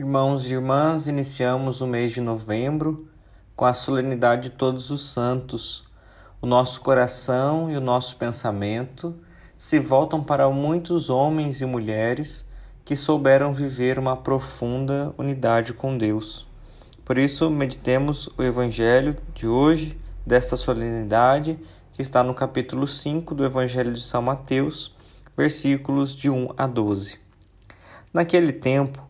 Irmãos e irmãs, iniciamos o mês de novembro com a solenidade de Todos os Santos. O nosso coração e o nosso pensamento se voltam para muitos homens e mulheres que souberam viver uma profunda unidade com Deus. Por isso, meditemos o Evangelho de hoje, desta solenidade, que está no capítulo 5 do Evangelho de São Mateus, versículos de 1 a 12. Naquele tempo,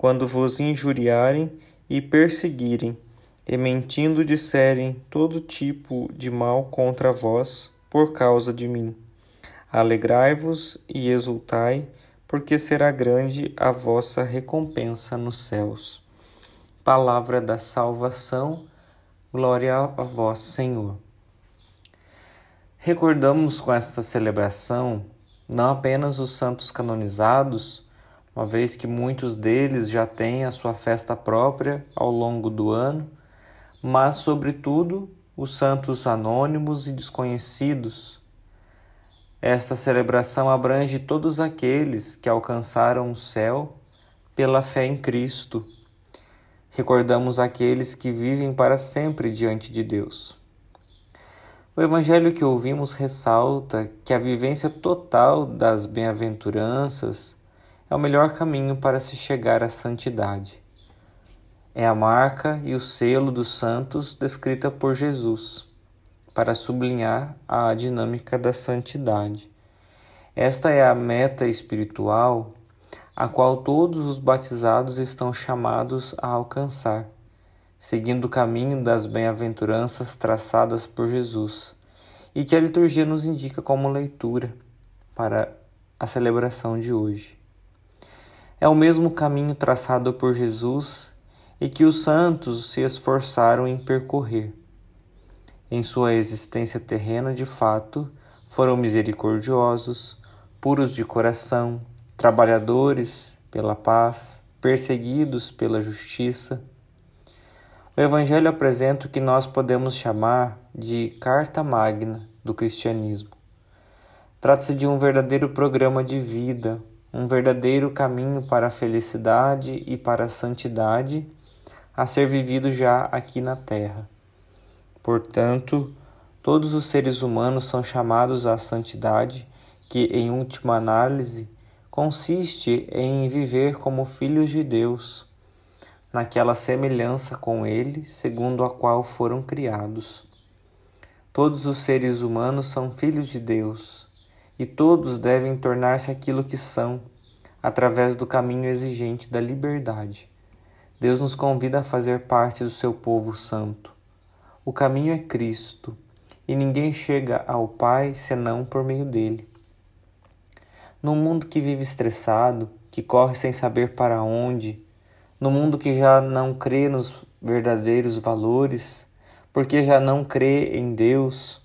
quando vos injuriarem e perseguirem, e mentindo disserem todo tipo de mal contra vós por causa de mim. Alegrai-vos e exultai, porque será grande a vossa recompensa nos céus. Palavra da salvação, glória a vós, Senhor. Recordamos com esta celebração não apenas os santos canonizados, uma vez que muitos deles já têm a sua festa própria ao longo do ano, mas, sobretudo, os santos anônimos e desconhecidos. Esta celebração abrange todos aqueles que alcançaram o céu pela fé em Cristo. Recordamos aqueles que vivem para sempre diante de Deus. O evangelho que ouvimos ressalta que a vivência total das bem-aventuranças é o melhor caminho para se chegar à santidade. É a marca e o selo dos santos descrita por Jesus, para sublinhar a dinâmica da santidade. Esta é a meta espiritual a qual todos os batizados estão chamados a alcançar, seguindo o caminho das bem-aventuranças traçadas por Jesus e que a liturgia nos indica como leitura para a celebração de hoje. É o mesmo caminho traçado por Jesus e que os santos se esforçaram em percorrer. Em sua existência terrena, de fato, foram misericordiosos, puros de coração, trabalhadores pela paz, perseguidos pela justiça. O Evangelho apresenta o que nós podemos chamar de carta magna do cristianismo. Trata-se de um verdadeiro programa de vida, um verdadeiro caminho para a felicidade e para a santidade a ser vivido já aqui na terra. Portanto, todos os seres humanos são chamados à santidade, que, em última análise, consiste em viver como filhos de Deus, naquela semelhança com Ele, segundo a qual foram criados. Todos os seres humanos são filhos de Deus e todos devem tornar-se aquilo que são, através do caminho exigente da liberdade. Deus nos convida a fazer parte do seu povo santo. O caminho é Cristo, e ninguém chega ao Pai senão por meio dele. Num mundo que vive estressado, que corre sem saber para onde, no mundo que já não crê nos verdadeiros valores, porque já não crê em Deus,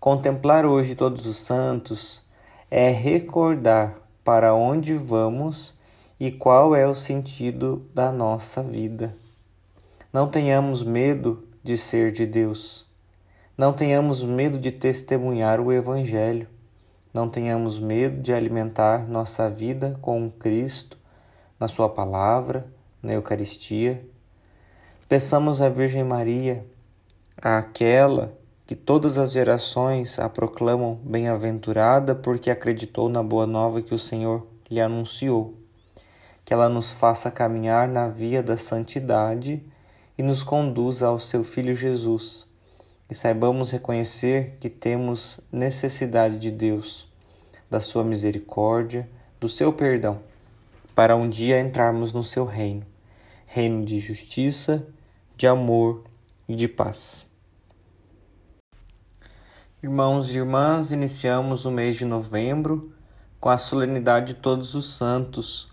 Contemplar hoje todos os santos é recordar para onde vamos e qual é o sentido da nossa vida. Não tenhamos medo de ser de Deus. Não tenhamos medo de testemunhar o Evangelho. Não tenhamos medo de alimentar nossa vida com Cristo, na Sua palavra, na Eucaristia. Peçamos à Virgem Maria, àquela que todas as gerações a proclamam bem-aventurada porque acreditou na boa nova que o Senhor lhe anunciou. Que ela nos faça caminhar na via da santidade e nos conduza ao seu Filho Jesus, e saibamos reconhecer que temos necessidade de Deus, da sua misericórdia, do seu perdão, para um dia entrarmos no seu reino reino de justiça, de amor e de paz. Irmãos e irmãs, iniciamos o mês de novembro com a solenidade de todos os santos.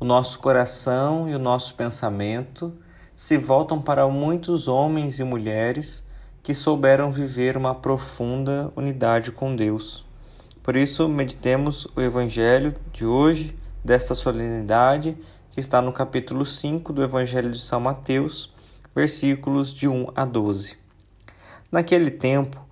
O nosso coração e o nosso pensamento se voltam para muitos homens e mulheres que souberam viver uma profunda unidade com Deus. Por isso, meditemos o Evangelho de hoje, desta solenidade, que está no capítulo 5 do Evangelho de São Mateus, versículos de 1 a 12. Naquele tempo,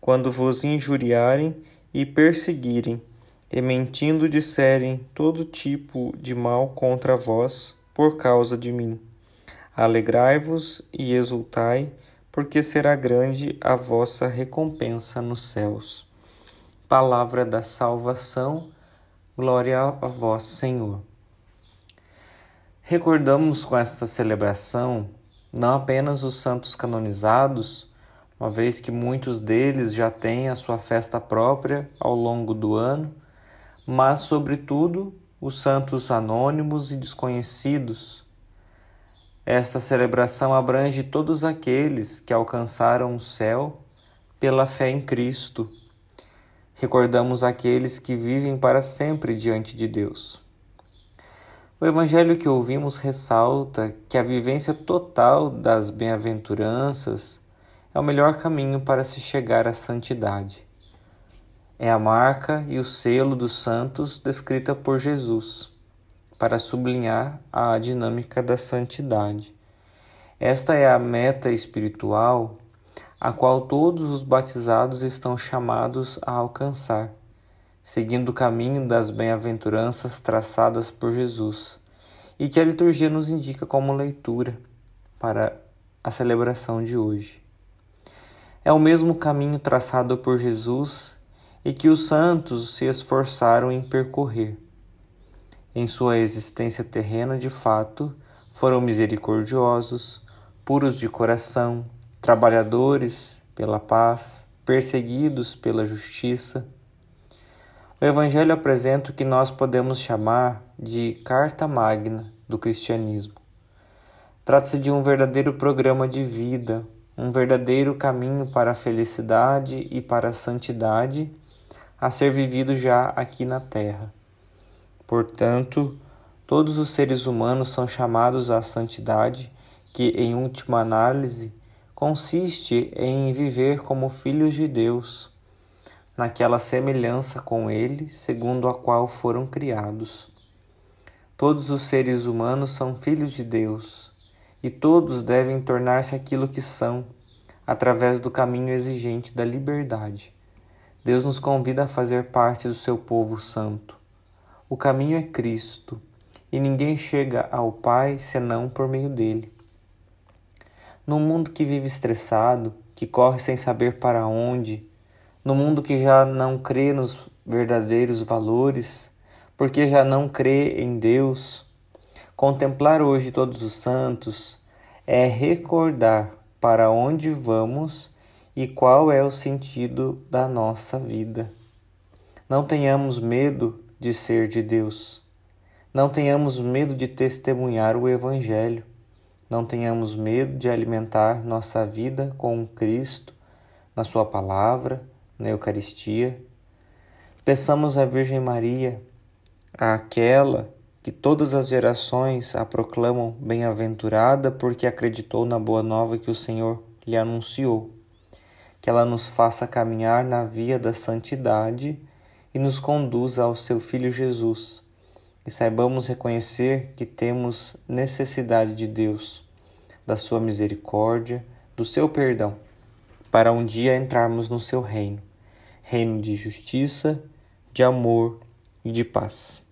quando vos injuriarem e perseguirem, e mentindo disserem todo tipo de mal contra vós por causa de mim. Alegrai-vos e exultai, porque será grande a vossa recompensa nos céus. Palavra da salvação, glória a vós, Senhor. Recordamos com esta celebração não apenas os santos canonizados, uma vez que muitos deles já têm a sua festa própria ao longo do ano, mas, sobretudo, os santos anônimos e desconhecidos esta celebração abrange todos aqueles que alcançaram o céu pela fé em Cristo. Recordamos aqueles que vivem para sempre diante de Deus. O evangelho que ouvimos ressalta que a vivência total das bem-aventuranças é o melhor caminho para se chegar à santidade. É a marca e o selo dos santos descrita por Jesus para sublinhar a dinâmica da santidade. Esta é a meta espiritual a qual todos os batizados estão chamados a alcançar, seguindo o caminho das bem-aventuranças traçadas por Jesus e que a liturgia nos indica como leitura para a celebração de hoje. É o mesmo caminho traçado por Jesus e que os santos se esforçaram em percorrer em sua existência terrena de fato, foram misericordiosos, puros de coração, trabalhadores pela paz, perseguidos pela justiça. O Evangelho apresenta o que nós podemos chamar de carta magna do cristianismo. Trata-se de um verdadeiro programa de vida, um verdadeiro caminho para a felicidade e para a santidade a ser vivido já aqui na terra. Portanto, todos os seres humanos são chamados à santidade, que, em última análise, consiste em viver como filhos de Deus, naquela semelhança com Ele, segundo a qual foram criados. Todos os seres humanos são filhos de Deus, e todos devem tornar-se aquilo que são, através do caminho exigente da liberdade. Deus nos convida a fazer parte do seu povo santo. O caminho é Cristo, e ninguém chega ao Pai senão por meio dele. No mundo que vive estressado, que corre sem saber para onde, no mundo que já não crê nos verdadeiros valores, porque já não crê em Deus, contemplar hoje todos os santos é recordar para onde vamos e qual é o sentido da nossa vida. Não tenhamos medo de ser de Deus. Não tenhamos medo de testemunhar o Evangelho, não tenhamos medo de alimentar nossa vida com Cristo, na Sua palavra, na Eucaristia. Peçamos à Virgem Maria, àquela que todas as gerações a proclamam bem-aventurada porque acreditou na boa nova que o Senhor lhe anunciou. Que ela nos faça caminhar na via da santidade e nos conduza ao seu Filho Jesus. E saibamos reconhecer que temos necessidade de Deus, da sua misericórdia, do seu perdão, para um dia entrarmos no seu reino reino de justiça, de amor e de paz.